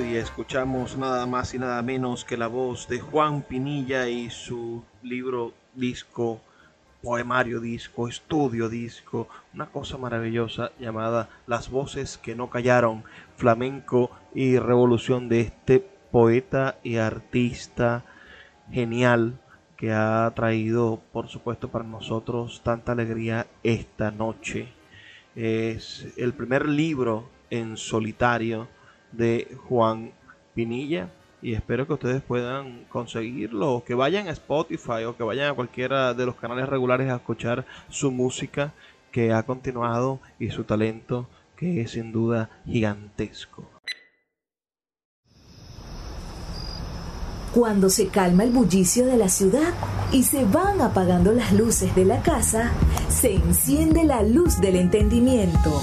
Y escuchamos nada más y nada menos que la voz de Juan Pinilla y su libro disco, poemario disco, estudio disco, una cosa maravillosa llamada Las voces que no callaron, flamenco y revolución de este poeta y artista genial que ha traído, por supuesto, para nosotros tanta alegría esta noche. Es el primer libro en solitario de Juan Pinilla y espero que ustedes puedan conseguirlo o que vayan a Spotify o que vayan a cualquiera de los canales regulares a escuchar su música que ha continuado y su talento que es sin duda gigantesco. Cuando se calma el bullicio de la ciudad y se van apagando las luces de la casa, se enciende la luz del entendimiento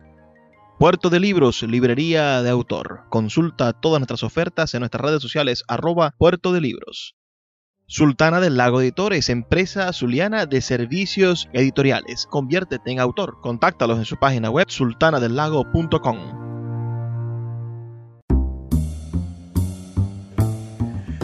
Puerto de Libros, librería de autor. Consulta todas nuestras ofertas en nuestras redes sociales arroba Puerto de Libros. Sultana del Lago Editores, empresa zuliana de servicios editoriales. Conviértete en autor. Contáctalos en su página web sultanadelago.com.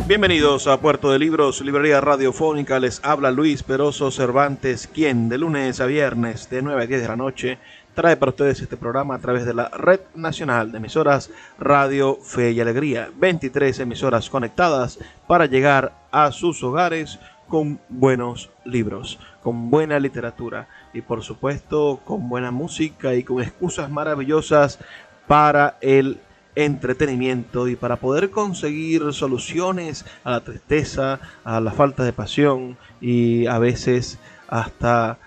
Bienvenidos a Puerto de Libros, librería radiofónica. Les habla Luis Peroso Cervantes, quien de lunes a viernes de 9 a 10 de la noche trae para ustedes este programa a través de la Red Nacional de Emisoras Radio Fe y Alegría. 23 emisoras conectadas para llegar a sus hogares con buenos libros, con buena literatura y por supuesto con buena música y con excusas maravillosas para el entretenimiento y para poder conseguir soluciones a la tristeza, a la falta de pasión y a veces hasta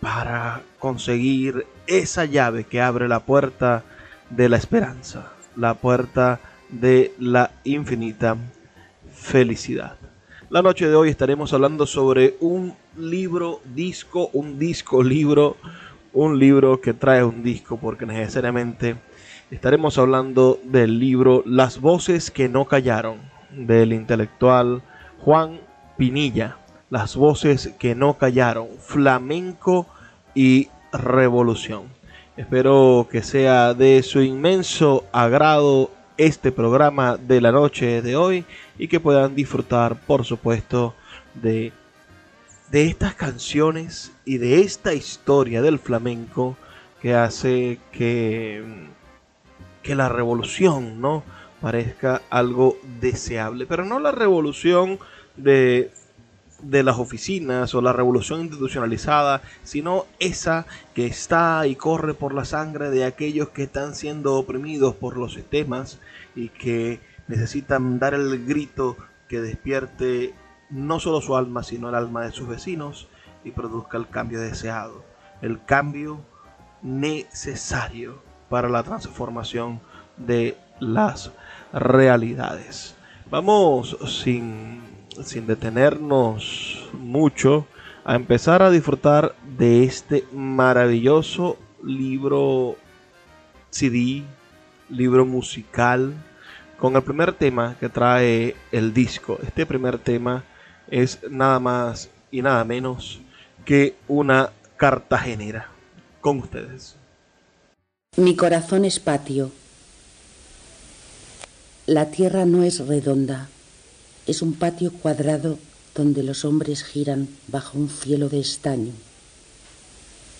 para conseguir esa llave que abre la puerta de la esperanza, la puerta de la infinita felicidad. La noche de hoy estaremos hablando sobre un libro, disco, un disco, libro, un libro que trae un disco, porque necesariamente estaremos hablando del libro Las voces que no callaron, del intelectual Juan Pinilla. Las voces que no callaron, flamenco y revolución. Espero que sea de su inmenso agrado este programa de la noche de hoy y que puedan disfrutar, por supuesto, de, de estas canciones y de esta historia del flamenco que hace que, que la revolución no parezca algo deseable, pero no la revolución de de las oficinas o la revolución institucionalizada, sino esa que está y corre por la sangre de aquellos que están siendo oprimidos por los sistemas y que necesitan dar el grito que despierte no solo su alma, sino el alma de sus vecinos y produzca el cambio deseado, el cambio necesario para la transformación de las realidades. Vamos sin sin detenernos mucho, a empezar a disfrutar de este maravilloso libro CD, libro musical, con el primer tema que trae el disco. Este primer tema es nada más y nada menos que una cartagenera. Con ustedes. Mi corazón es patio. La tierra no es redonda es un patio cuadrado donde los hombres giran bajo un cielo de estaño.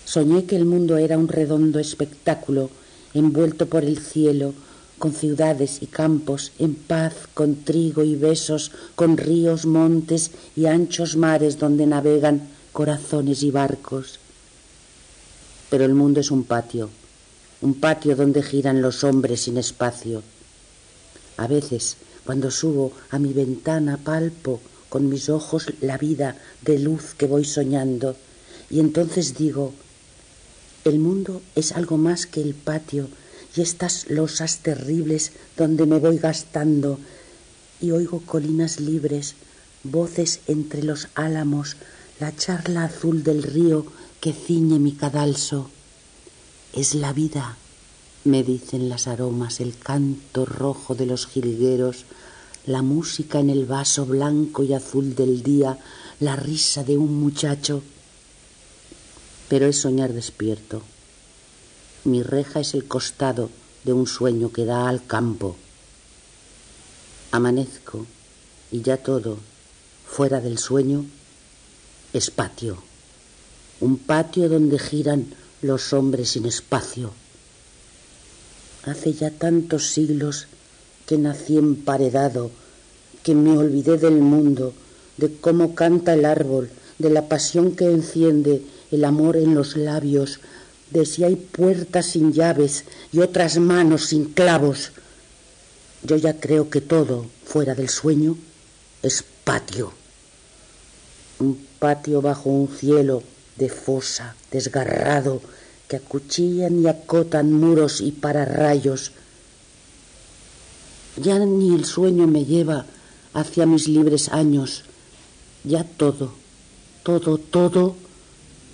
Soñé que el mundo era un redondo espectáculo envuelto por el cielo, con ciudades y campos en paz, con trigo y besos, con ríos, montes y anchos mares donde navegan corazones y barcos. Pero el mundo es un patio, un patio donde giran los hombres sin espacio. A veces cuando subo a mi ventana palpo con mis ojos la vida de luz que voy soñando y entonces digo, el mundo es algo más que el patio y estas losas terribles donde me voy gastando y oigo colinas libres, voces entre los álamos, la charla azul del río que ciñe mi cadalso. Es la vida, me dicen las aromas, el canto rojo de los jilgueros, la música en el vaso blanco y azul del día, la risa de un muchacho. Pero es soñar despierto. Mi reja es el costado de un sueño que da al campo. Amanezco y ya todo, fuera del sueño, es patio. Un patio donde giran los hombres sin espacio. Hace ya tantos siglos que nací emparedado, que me olvidé del mundo, de cómo canta el árbol, de la pasión que enciende el amor en los labios, de si hay puertas sin llaves y otras manos sin clavos. Yo ya creo que todo, fuera del sueño, es patio. Un patio bajo un cielo de fosa, desgarrado, que acuchillan y acotan muros y pararrayos, ya ni el sueño me lleva hacia mis libres años. Ya todo, todo, todo,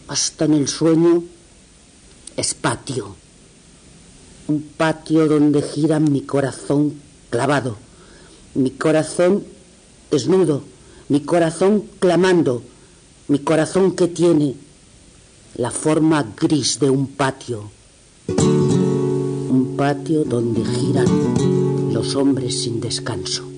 hasta en el sueño, es patio. Un patio donde gira mi corazón clavado, mi corazón desnudo, mi corazón clamando, mi corazón que tiene la forma gris de un patio. Un patio donde giran los hombres sin descanso.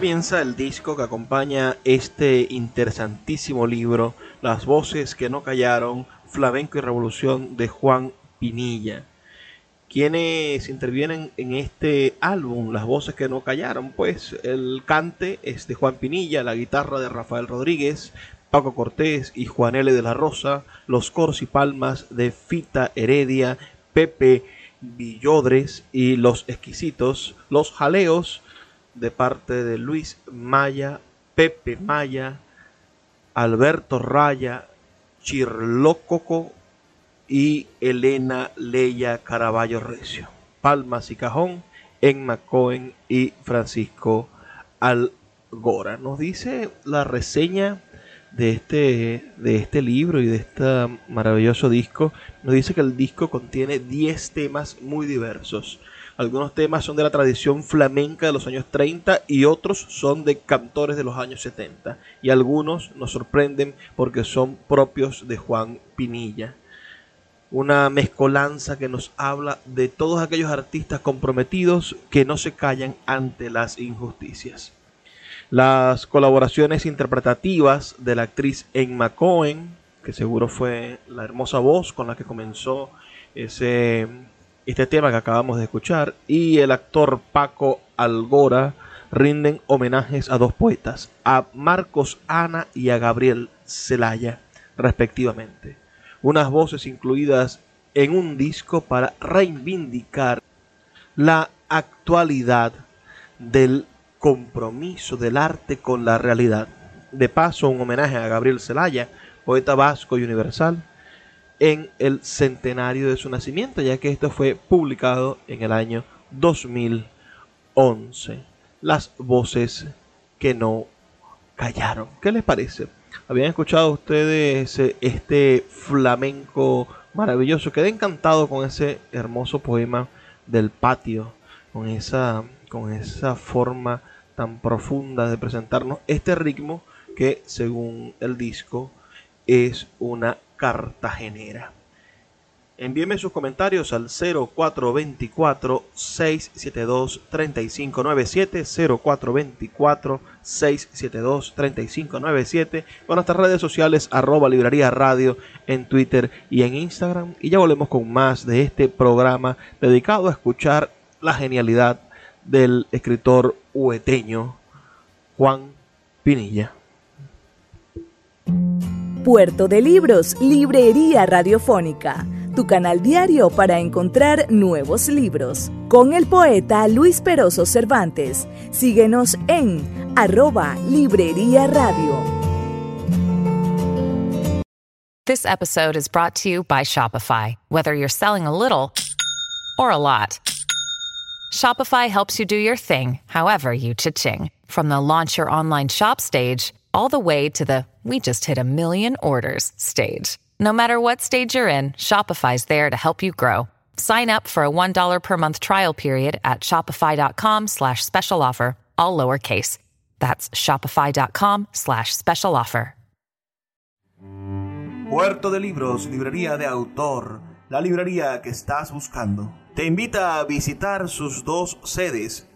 Comienza el disco que acompaña este interesantísimo libro, Las voces que no callaron, Flamenco y Revolución de Juan Pinilla. Quienes intervienen en este álbum, Las voces que no callaron, pues el cante es de Juan Pinilla, la guitarra de Rafael Rodríguez, Paco Cortés y Juan L. de la Rosa, los coros y palmas de Fita Heredia, Pepe Villodres y los exquisitos, los jaleos de parte de Luis Maya, Pepe Maya, Alberto Raya, Chirlócoco y Elena Leya Caraballo Recio. Palmas y Cajón, Emma Cohen y Francisco Algora. Nos dice la reseña de este, de este libro y de este maravilloso disco, nos dice que el disco contiene 10 temas muy diversos. Algunos temas son de la tradición flamenca de los años 30 y otros son de cantores de los años 70. Y algunos nos sorprenden porque son propios de Juan Pinilla. Una mezcolanza que nos habla de todos aquellos artistas comprometidos que no se callan ante las injusticias. Las colaboraciones interpretativas de la actriz Emma Cohen, que seguro fue la hermosa voz con la que comenzó ese, este tema que acabamos de escuchar, y el actor Paco Algora rinden homenajes a dos poetas, a Marcos Ana y a Gabriel Celaya, respectivamente. Unas voces incluidas en un disco para reivindicar la actualidad del compromiso del arte con la realidad. De paso, un homenaje a Gabriel Celaya, poeta vasco y universal, en el centenario de su nacimiento, ya que esto fue publicado en el año 2011. Las voces que no callaron. ¿Qué les parece? ¿Habían escuchado ustedes este flamenco maravilloso? Quedé encantado con ese hermoso poema del patio, con esa, con esa forma tan profunda de presentarnos este ritmo que según el disco es una cartagenera. Envíeme sus comentarios al 0424-672-3597, 0424-672-3597, con nuestras redes sociales arroba librería radio en Twitter y en Instagram. Y ya volvemos con más de este programa dedicado a escuchar la genialidad del escritor hueteño Juan Pinilla. Puerto de Libros, Librería Radiofónica, tu canal diario para encontrar nuevos libros. Con el poeta Luis Peroso Cervantes. Síguenos en arroba Librería Radio. This episode is brought to you by Shopify. Whether you're selling a little or a lot. Shopify helps you do your thing, however you cha-ching. From the launch your online shop stage, all the way to the we just hit a million orders stage. No matter what stage you're in, Shopify's there to help you grow. Sign up for a $1 per month trial period at shopify.com slash special offer, all lowercase. That's shopify.com slash special offer. Puerto de Libros, librería de autor, la librería que estás buscando. te invita a visitar sus dos sedes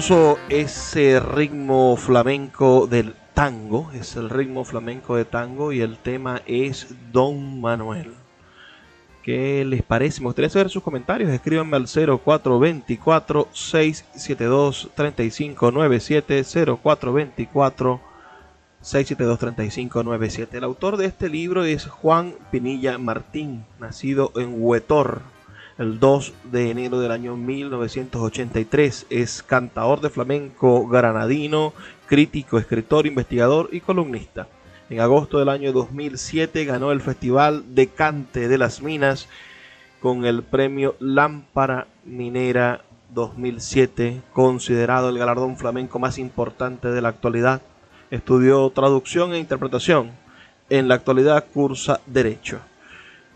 Hermoso ese ritmo flamenco del tango, es el ritmo flamenco de tango y el tema es Don Manuel. ¿Qué les parece? Me gustaría saber sus comentarios. Escríbanme al 0424 672 3597 0424 672-3597. El autor de este libro es Juan Pinilla Martín, nacido en Huetor el 2 de enero del año 1983. Es cantador de flamenco granadino, crítico, escritor, investigador y columnista. En agosto del año 2007 ganó el Festival de Cante de las Minas con el premio Lámpara Minera 2007, considerado el galardón flamenco más importante de la actualidad. Estudió traducción e interpretación. En la actualidad cursa Derecho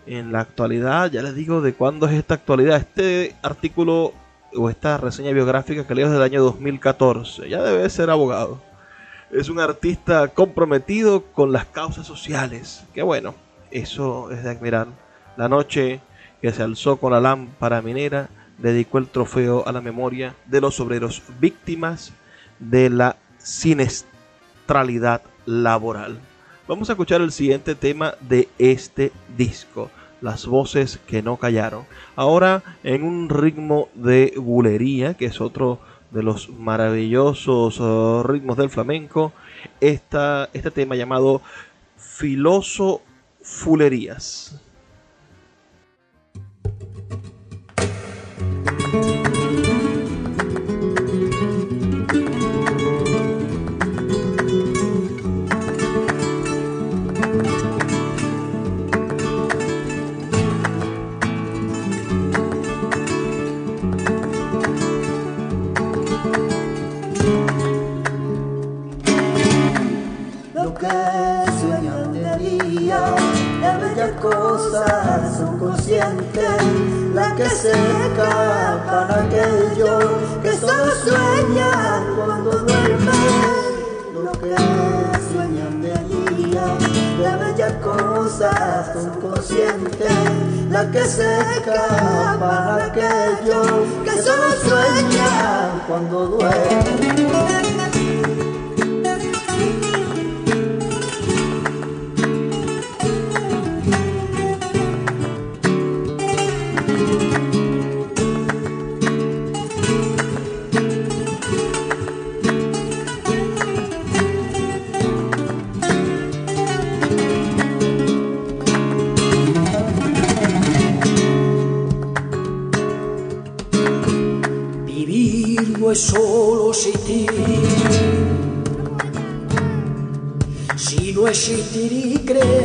en la actualidad. Ya les digo de cuándo es esta actualidad. Este artículo o esta reseña biográfica que leo es del año 2014. Ya debe ser abogado. Es un artista comprometido con las causas sociales. Qué bueno, eso es de admirar. La noche que se alzó con la lámpara minera dedicó el trofeo a la memoria de los obreros víctimas de la siniestralidad laboral. Vamos a escuchar el siguiente tema de este disco, Las voces que no callaron. Ahora en un ritmo de bulería, que es otro de los maravillosos eh, ritmos del flamenco, esta, este tema llamado Filoso Fulerías. que seca para aquellos que solo sueñan cuando duermen. Lo que sueñan de día de bellas cosas son la que seca para aquellos que solo sueñan cuando duermen. Deixe-te crer.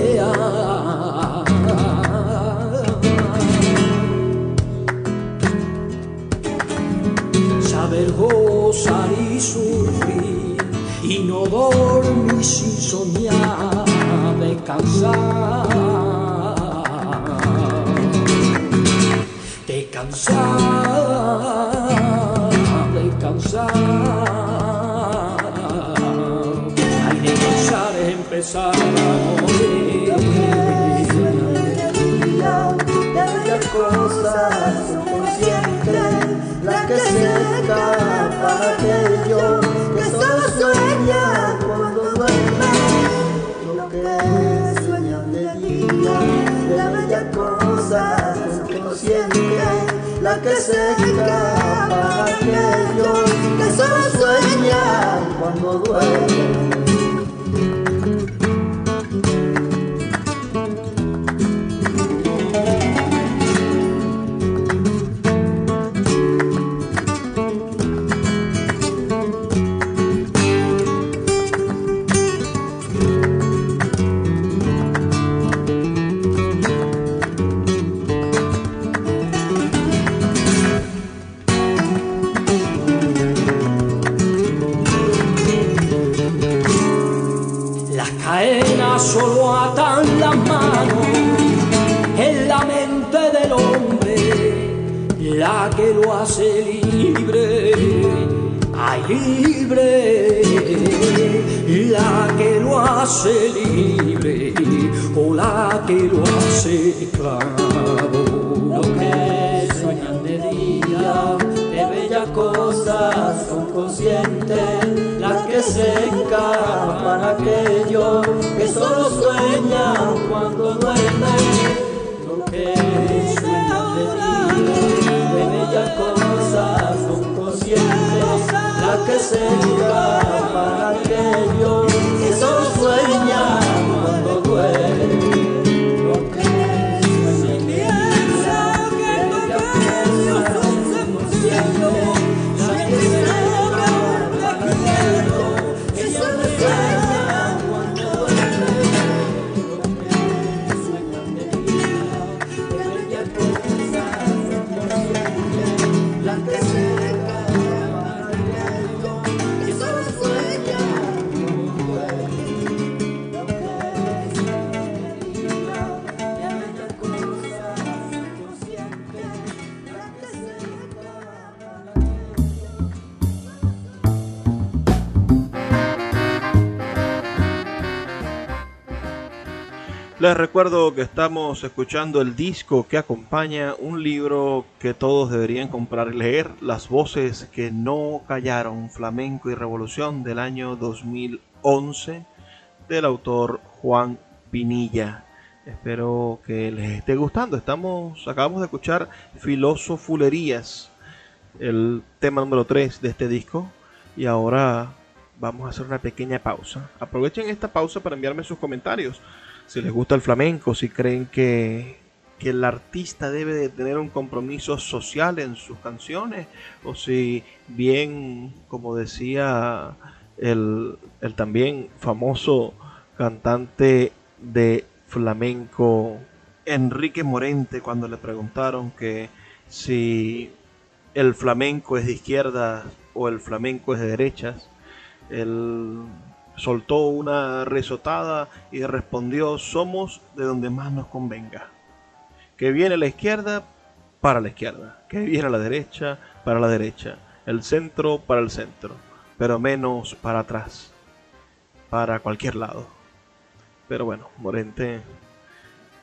Les recuerdo que estamos escuchando el disco que acompaña un libro que todos deberían comprar y leer, Las voces que no callaron, Flamenco y Revolución del año 2011, del autor Juan Pinilla. Espero que les esté gustando. Estamos, acabamos de escuchar Filosofulerías, el tema número 3 de este disco. Y ahora vamos a hacer una pequeña pausa. Aprovechen esta pausa para enviarme sus comentarios si les gusta el flamenco, si creen que, que el artista debe de tener un compromiso social en sus canciones, o si bien, como decía el, el también famoso cantante de flamenco Enrique Morente, cuando le preguntaron que si el flamenco es de izquierdas o el flamenco es de derechas, el soltó una risotada y respondió, somos de donde más nos convenga. Que viene la izquierda, para la izquierda. Que viene la derecha, para la derecha. El centro, para el centro. Pero menos para atrás. Para cualquier lado. Pero bueno, Morente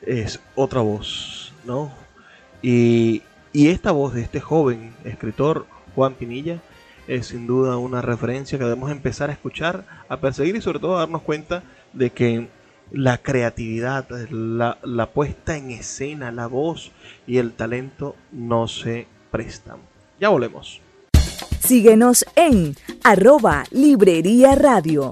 es otra voz, ¿no? Y, y esta voz de este joven escritor, Juan Pinilla, es sin duda una referencia que debemos empezar a escuchar, a perseguir y sobre todo a darnos cuenta de que la creatividad, la, la puesta en escena, la voz y el talento no se prestan. Ya volvemos. Síguenos en arroba Librería Radio.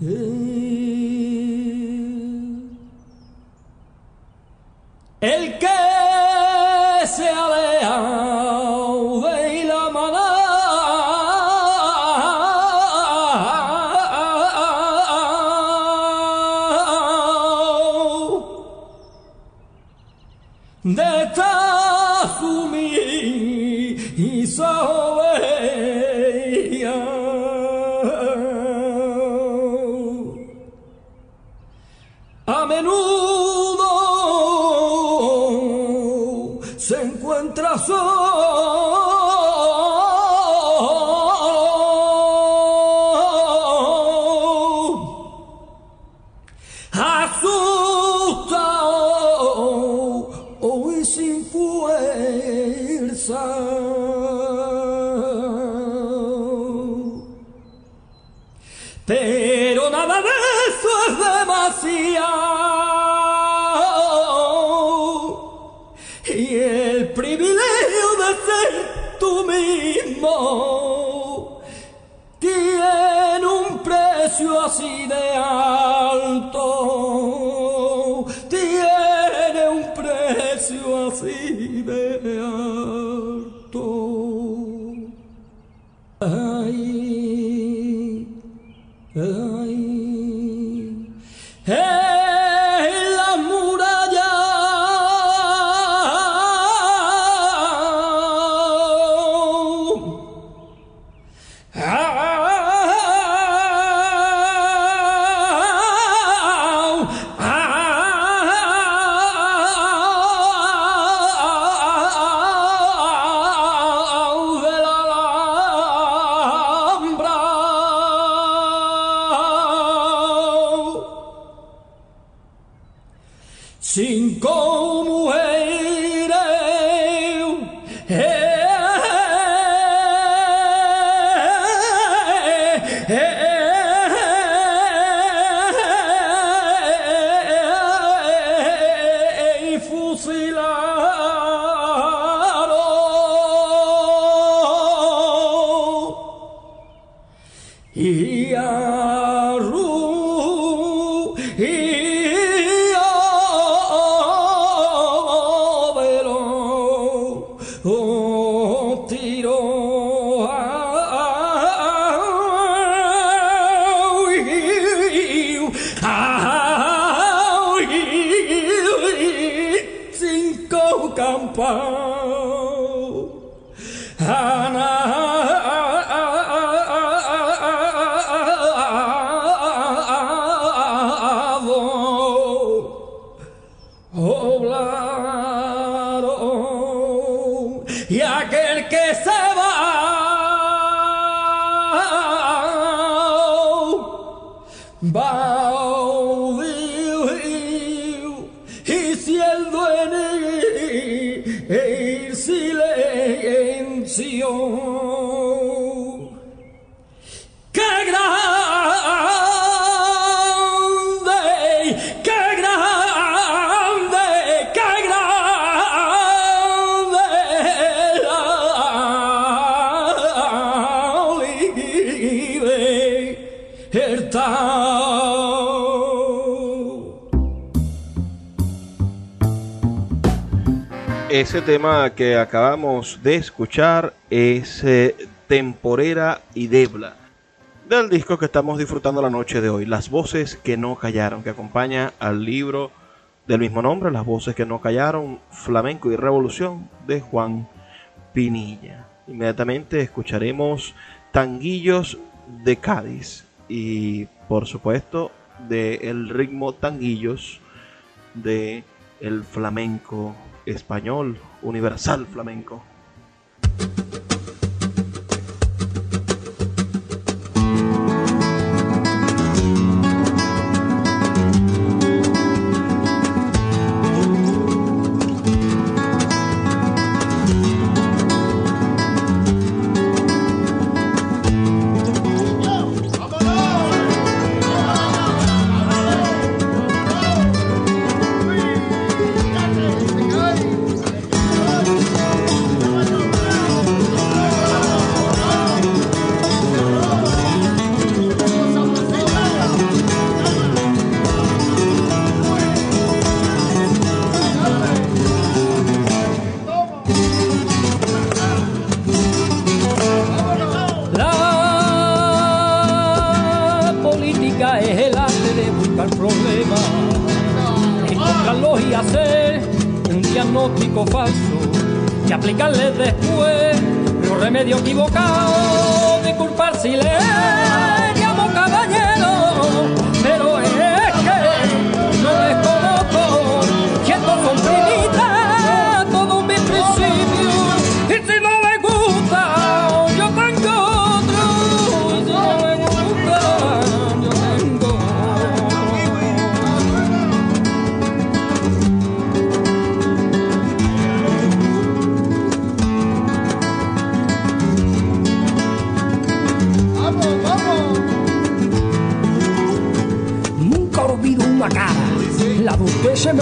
El que se aleja encuentra 西的。Ese tema que acabamos de escuchar es eh, Temporera y Debla, del disco que estamos disfrutando la noche de hoy, Las voces que no callaron, que acompaña al libro del mismo nombre, Las voces que no callaron, Flamenco y Revolución, de Juan Pinilla. Inmediatamente escucharemos Tanguillos de Cádiz y por supuesto de el ritmo Tanguillos de el flamenco español, universal flamenco.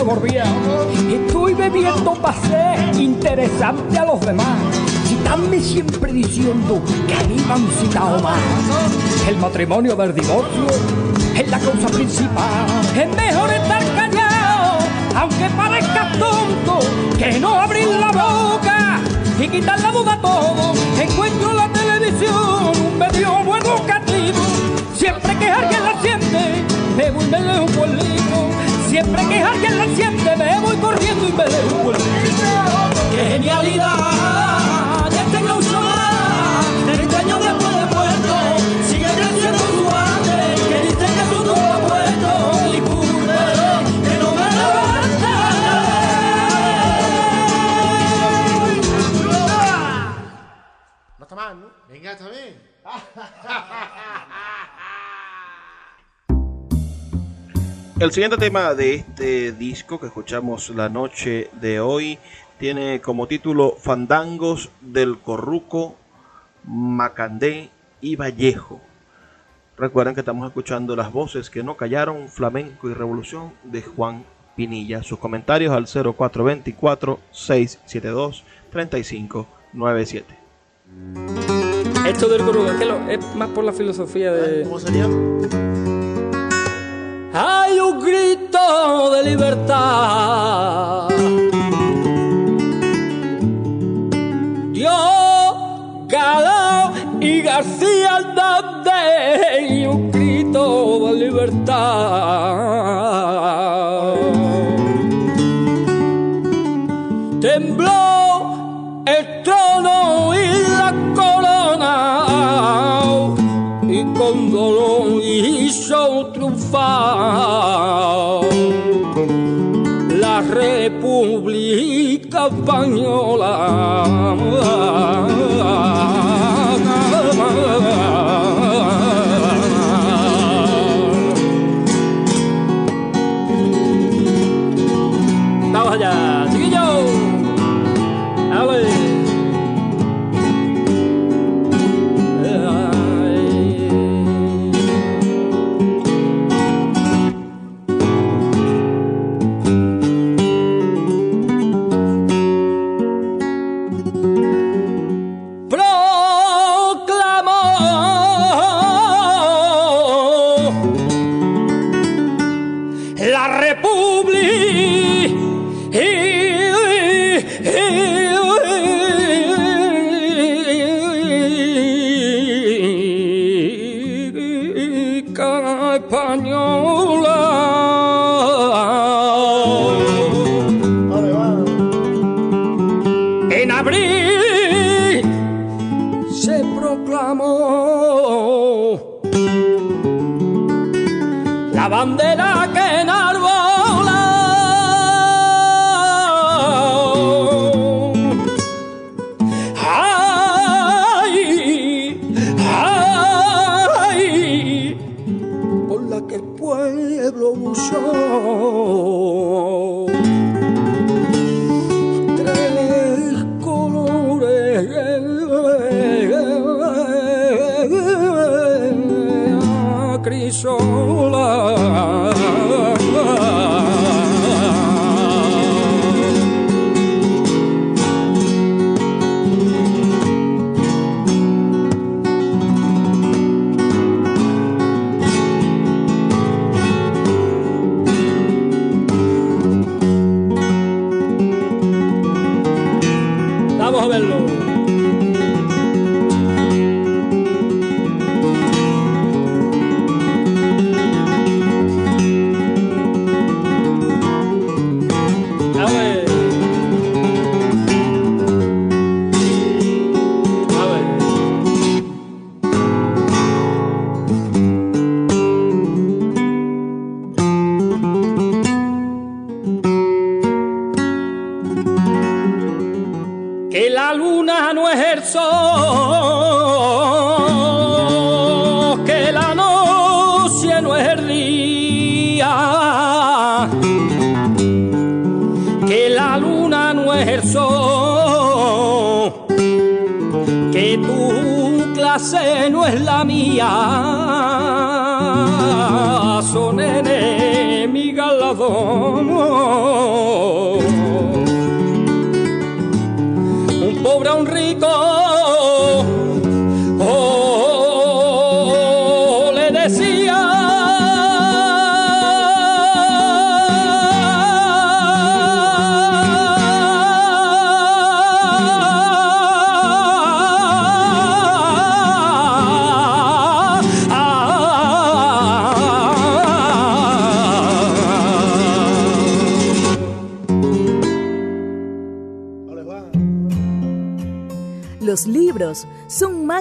Estoy bebiendo para ser interesante a los demás. Citarme siempre diciendo que me han citado más. El matrimonio del divorcio es la causa principal. Es mejor estar callado, aunque parezca tonto, que no abrir la boca y quitar la duda a todo. Encuentro la televisión un medio muy educativo. Siempre que alguien la siente, me leo un buen libro. Siempre que alguien la siente, me voy corriendo y me un. ¡Qué genialidad! De este clausurar, 30 años después de muerto, sigue creciendo su arte, que dice que su no que no me levanta. No está mal, ¿no? Venga, está bien. El siguiente tema de este disco que escuchamos la noche de hoy tiene como título Fandangos del Corruco, Macandé y Vallejo. Recuerden que estamos escuchando las voces que no callaron, Flamenco y Revolución de Juan Pinilla. Sus comentarios al 0424-672-3597. Esto del gurú es, que lo- es más por la filosofía de. ¿Cómo sería? Hay un grito de libertad. Yo, Galao y García Hernández, y un grito de libertad. La República Española.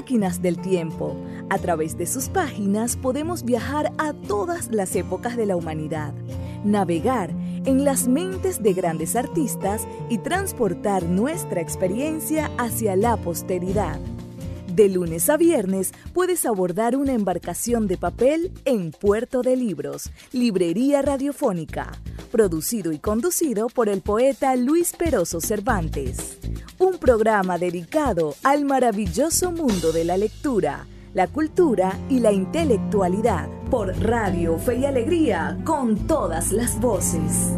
Máquinas del tiempo. A través de sus páginas podemos viajar a todas las épocas de la humanidad, navegar en las mentes de grandes artistas y transportar nuestra experiencia hacia la posteridad. De lunes a viernes puedes abordar una embarcación de papel en Puerto de Libros, Librería Radiofónica, producido y conducido por el poeta Luis Peroso Cervantes. Un programa dedicado al maravilloso mundo de la lectura, la cultura y la intelectualidad por Radio Fe y Alegría con todas las voces.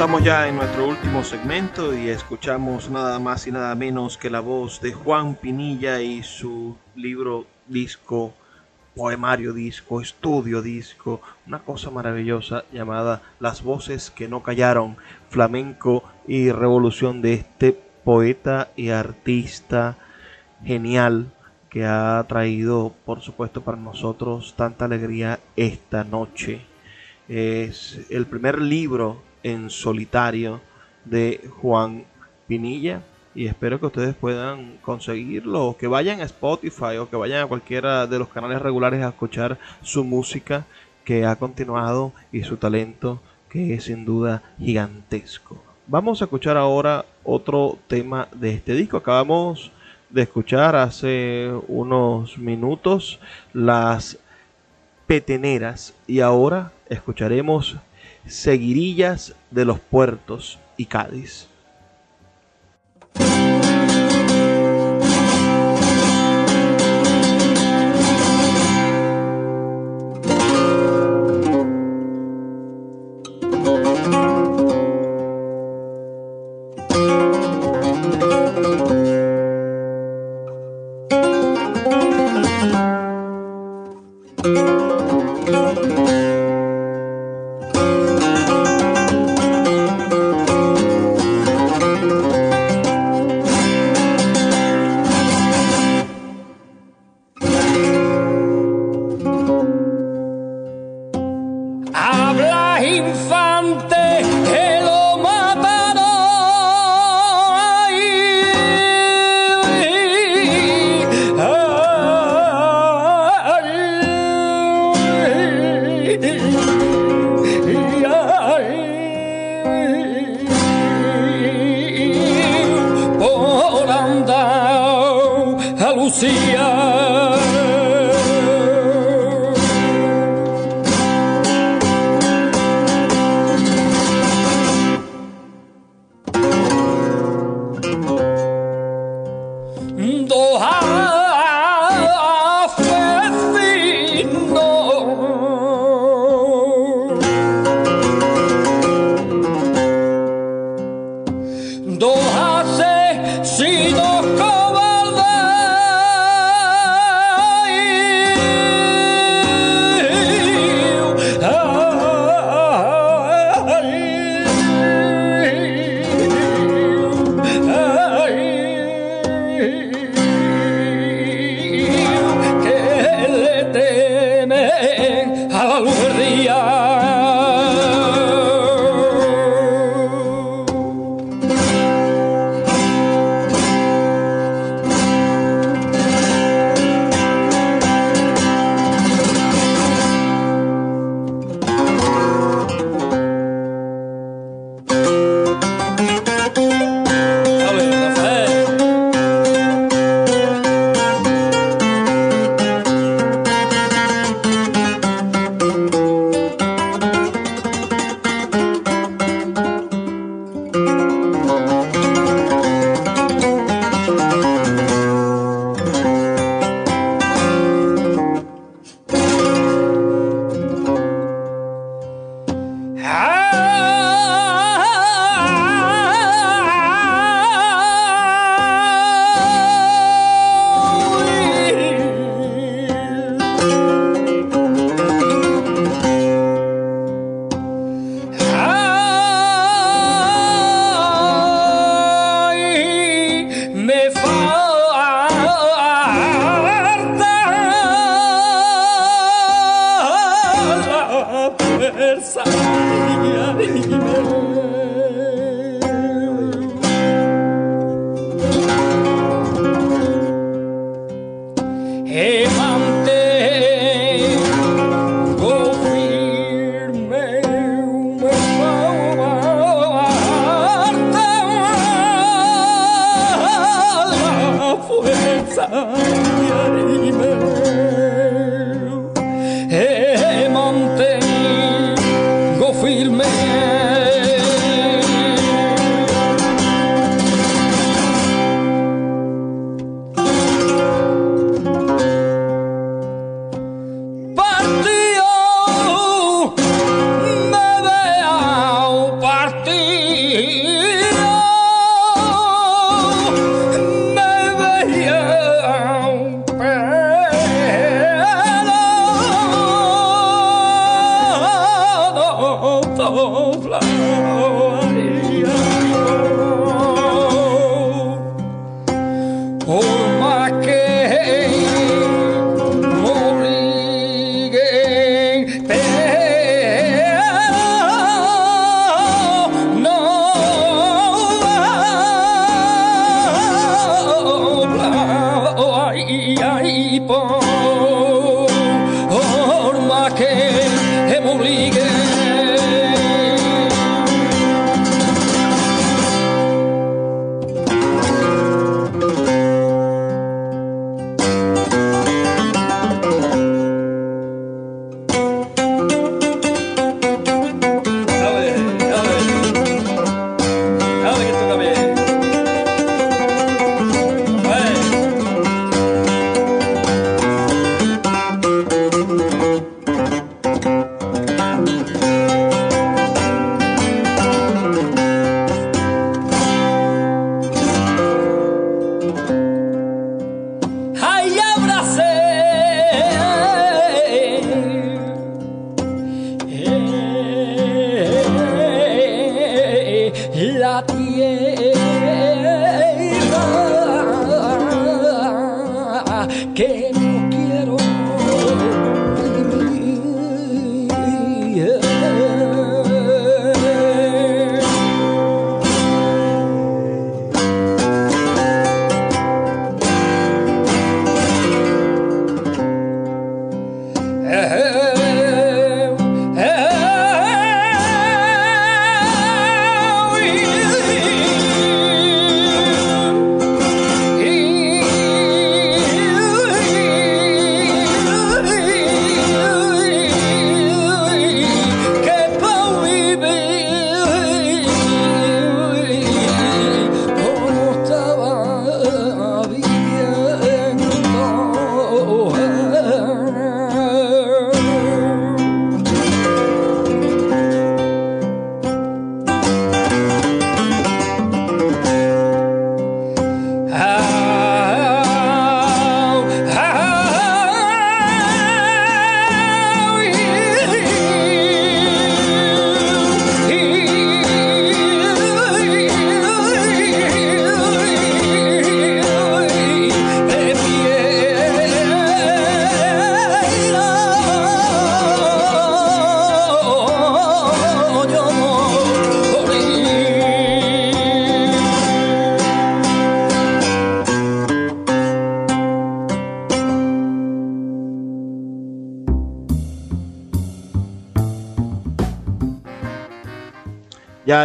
Estamos ya en nuestro último segmento y escuchamos nada más y nada menos que la voz de Juan Pinilla y su libro disco, poemario disco, estudio disco, una cosa maravillosa llamada Las voces que no callaron, flamenco y revolución de este poeta y artista genial que ha traído, por supuesto, para nosotros tanta alegría esta noche. Es el primer libro en solitario de Juan Pinilla y espero que ustedes puedan conseguirlo o que vayan a Spotify o que vayan a cualquiera de los canales regulares a escuchar su música que ha continuado y su talento que es sin duda gigantesco. Vamos a escuchar ahora otro tema de este disco. Acabamos de escuchar hace unos minutos las peteneras y ahora escucharemos Seguirillas de los Puertos y Cádiz.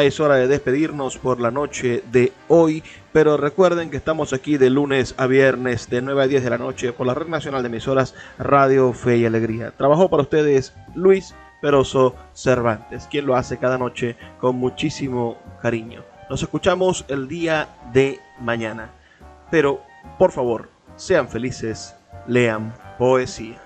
Es hora de despedirnos por la noche de hoy, pero recuerden que estamos aquí de lunes a viernes de 9 a 10 de la noche por la Red Nacional de Emisoras Radio Fe y Alegría. Trabajó para ustedes Luis Peroso Cervantes, quien lo hace cada noche con muchísimo cariño. Nos escuchamos el día de mañana, pero por favor, sean felices, lean poesía.